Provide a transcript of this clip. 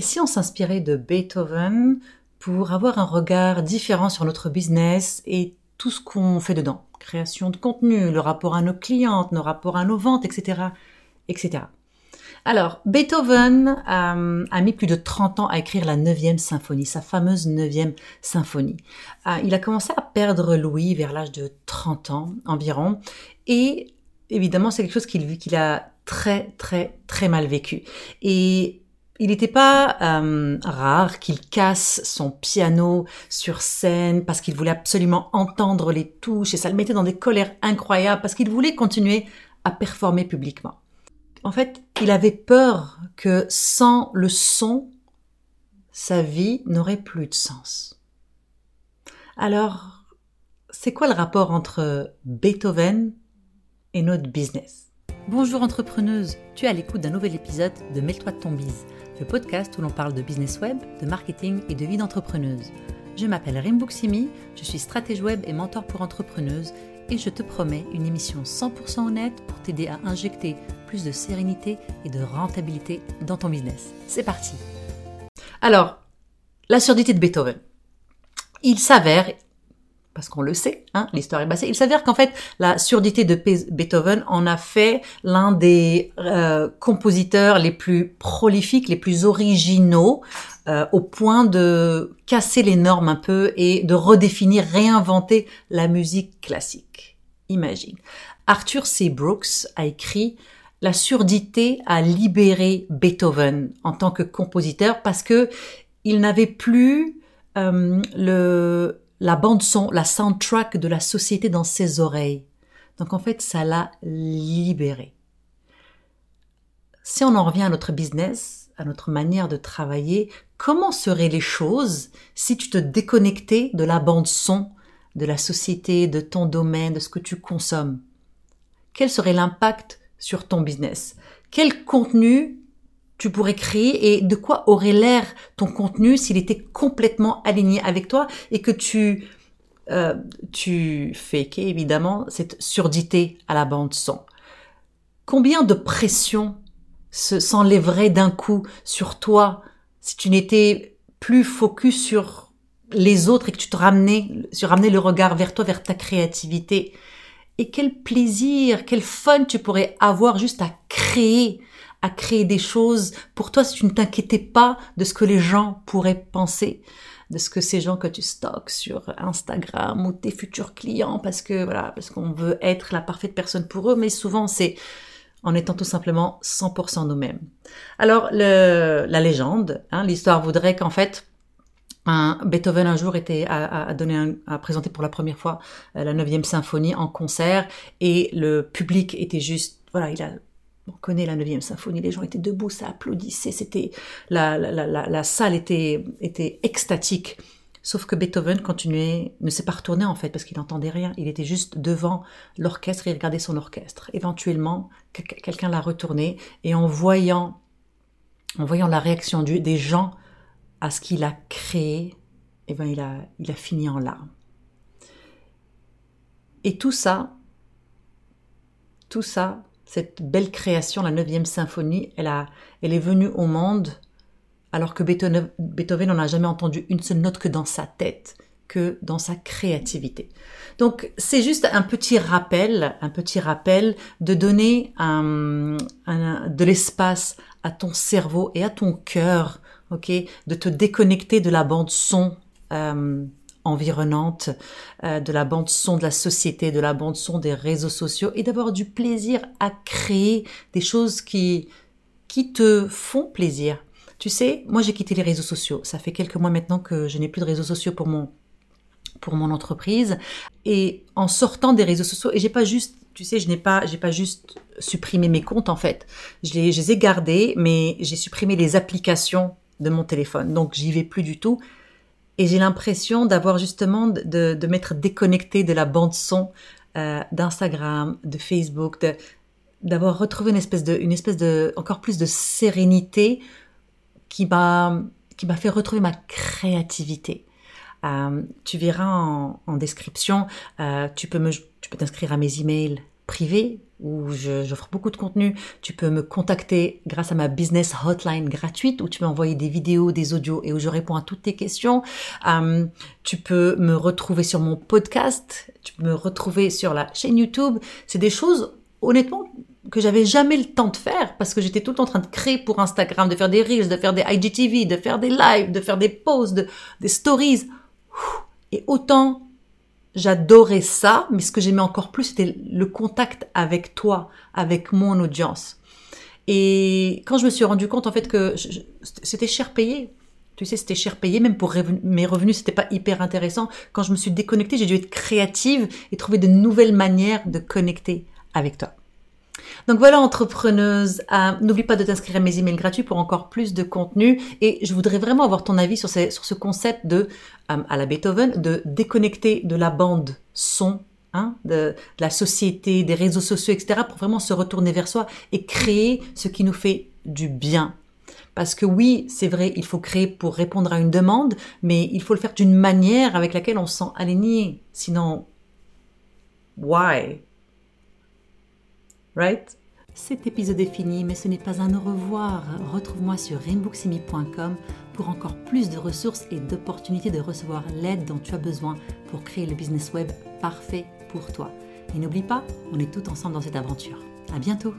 Et si on s'inspirait de Beethoven pour avoir un regard différent sur notre business et tout ce qu'on fait dedans? Création de contenu, le rapport à nos clientes, nos rapports à nos ventes, etc. etc. Alors, Beethoven euh, a mis plus de 30 ans à écrire la 9e symphonie, sa fameuse 9e symphonie. Euh, il a commencé à perdre Louis vers l'âge de 30 ans environ, et évidemment, c'est quelque chose qu'il qu'il a très, très, très mal vécu. Et il n'était pas euh, rare qu'il casse son piano sur scène parce qu'il voulait absolument entendre les touches et ça le mettait dans des colères incroyables parce qu'il voulait continuer à performer publiquement. En fait, il avait peur que sans le son, sa vie n'aurait plus de sens. Alors, c'est quoi le rapport entre Beethoven et notre business? Bonjour entrepreneuse, tu es à l'écoute d'un nouvel épisode de Mêle-toi de ton bise, podcast où l'on parle de business web, de marketing et de vie d'entrepreneuse. Je m'appelle Rimbuksimi, je suis stratège web et mentor pour entrepreneuses et je te promets une émission 100% honnête pour t'aider à injecter plus de sérénité et de rentabilité dans ton business. C'est parti. Alors, la surdité de Beethoven. Il s'avère, parce qu'on le sait, hein, l'histoire est passée, il s'avère qu'en fait, la surdité de Beethoven en a fait l'un des euh, compositeurs les plus prolifiques, les plus originaux, euh, au point de casser les normes un peu et de redéfinir, réinventer la musique classique. Imagine. Arthur C. Brooks a écrit la surdité a libéré Beethoven en tant que compositeur parce que il n'avait plus euh, le, la bande son, la soundtrack de la société dans ses oreilles. Donc en fait, ça l'a libéré. Si on en revient à notre business, à notre manière de travailler, comment seraient les choses si tu te déconnectais de la bande son, de la société, de ton domaine, de ce que tu consommes? Quel serait l'impact sur ton business? Quel contenu tu pourrais créer et de quoi aurait l'air ton contenu s'il était complètement aligné avec toi et que tu euh, tu fakais évidemment cette surdité à la bande son. Combien de pression s'enlèverait d'un coup sur toi si tu n'étais plus focus sur les autres et que tu te ramenais, sur ramener le regard vers toi, vers ta créativité? Et quel plaisir, quel fun tu pourrais avoir juste à créer, à créer des choses pour toi si tu ne t'inquiétais pas de ce que les gens pourraient penser, de ce que ces gens que tu stockes sur Instagram ou tes futurs clients parce que voilà, parce qu'on veut être la parfaite personne pour eux, mais souvent c'est en étant tout simplement 100% nous-mêmes. Alors le, la légende, hein, l'histoire voudrait qu'en fait Beethoven un jour était à, donner à présenter pour la première fois euh, la 9e symphonie en concert et le public était juste voilà il a on connaît la 9e symphonie les gens étaient debout ça applaudissait c'était la, la, salle était était extatique. Sauf que Beethoven continuait ne s'est pas retourné en fait parce qu'il n'entendait rien. Il était juste devant l'orchestre et il regardait son orchestre. Éventuellement quelqu'un l'a retourné et en voyant en voyant la réaction des gens à ce qu'il a créé, eh ben il a, il a fini en larmes. Et tout ça, tout ça, cette belle création, la neuvième symphonie, elle, a, elle est venue au monde alors que Beethoven n'en a jamais entendu une seule note que dans sa tête, que dans sa créativité. Donc c'est juste un petit rappel, un petit rappel de donner un, de l'espace à ton cerveau et à ton cœur ok, de te déconnecter de la bande son euh, environnante, euh, de la bande son de la société, de la bande son des réseaux sociaux et d'avoir du plaisir à créer des choses qui qui te font plaisir. Tu sais, moi j'ai quitté les réseaux sociaux. Ça fait quelques mois maintenant que je n'ai plus de réseaux sociaux pour mon pour mon entreprise et en sortant des réseaux sociaux et j'ai pas juste tu sais, je n'ai pas, j'ai pas juste supprimé mes comptes en fait. Je les, je les ai gardés, mais j'ai supprimé les applications de mon téléphone. Donc j'y vais plus du tout. Et j'ai l'impression d'avoir justement de, m'être déconnecté de la bande son euh, d'Instagram, de Facebook, d'avoir retrouvé une espèce de, encore plus de sérénité qui m'a, fait retrouver ma créativité. Euh, tu verras en, description, euh, tu peux tu peux t'inscrire à mes emails privé où j'offre beaucoup de contenu. Tu peux me contacter grâce à ma business hotline gratuite où tu peux envoyer des vidéos, des audios et où je réponds à toutes tes questions. Euh, tu peux me retrouver sur mon podcast. Tu peux me retrouver sur la chaîne YouTube. C'est des choses, honnêtement, que j'avais jamais le temps de faire parce que j'étais tout le temps en train de créer pour Instagram, de faire des reels, de faire des IGTV, de faire des lives, de faire des posts, des stories. Et autant j'adorais ça, mais ce que j'aimais encore plus, c'était le contact avec toi, avec mon audience. Et quand je me suis rendu compte en fait que c'était cher payé, tu sais, c'était cher payé, même pour mes revenus, c'était pas hyper intéressant. Quand je me suis déconnectée, j'ai dû être créative et trouver de nouvelles manières de connecter avec toi. Donc voilà, entrepreneuse, euh, n'oublie pas de t'inscrire à mes emails gratuits pour encore plus de contenu. Et je voudrais vraiment avoir ton avis sur, ce concept de, euh, à la Beethoven, de déconnecter de la bande son, hein, de, de, la société, des réseaux sociaux, etc., pour vraiment se retourner vers soi et créer ce qui nous fait du bien. Parce que oui, c'est vrai, il faut créer pour répondre à une demande, mais il faut le faire d'une manière avec laquelle on se sent aligné. Sinon, why? Cet épisode est fini, mais ce n'est pas un au revoir. Retrouve-moi sur rainbooksimi.com pour encore plus de ressources et d'opportunités de recevoir l'aide dont tu as besoin pour créer le business web parfait pour toi. Et n'oublie pas, on est tout ensemble dans cette aventure. À bientôt!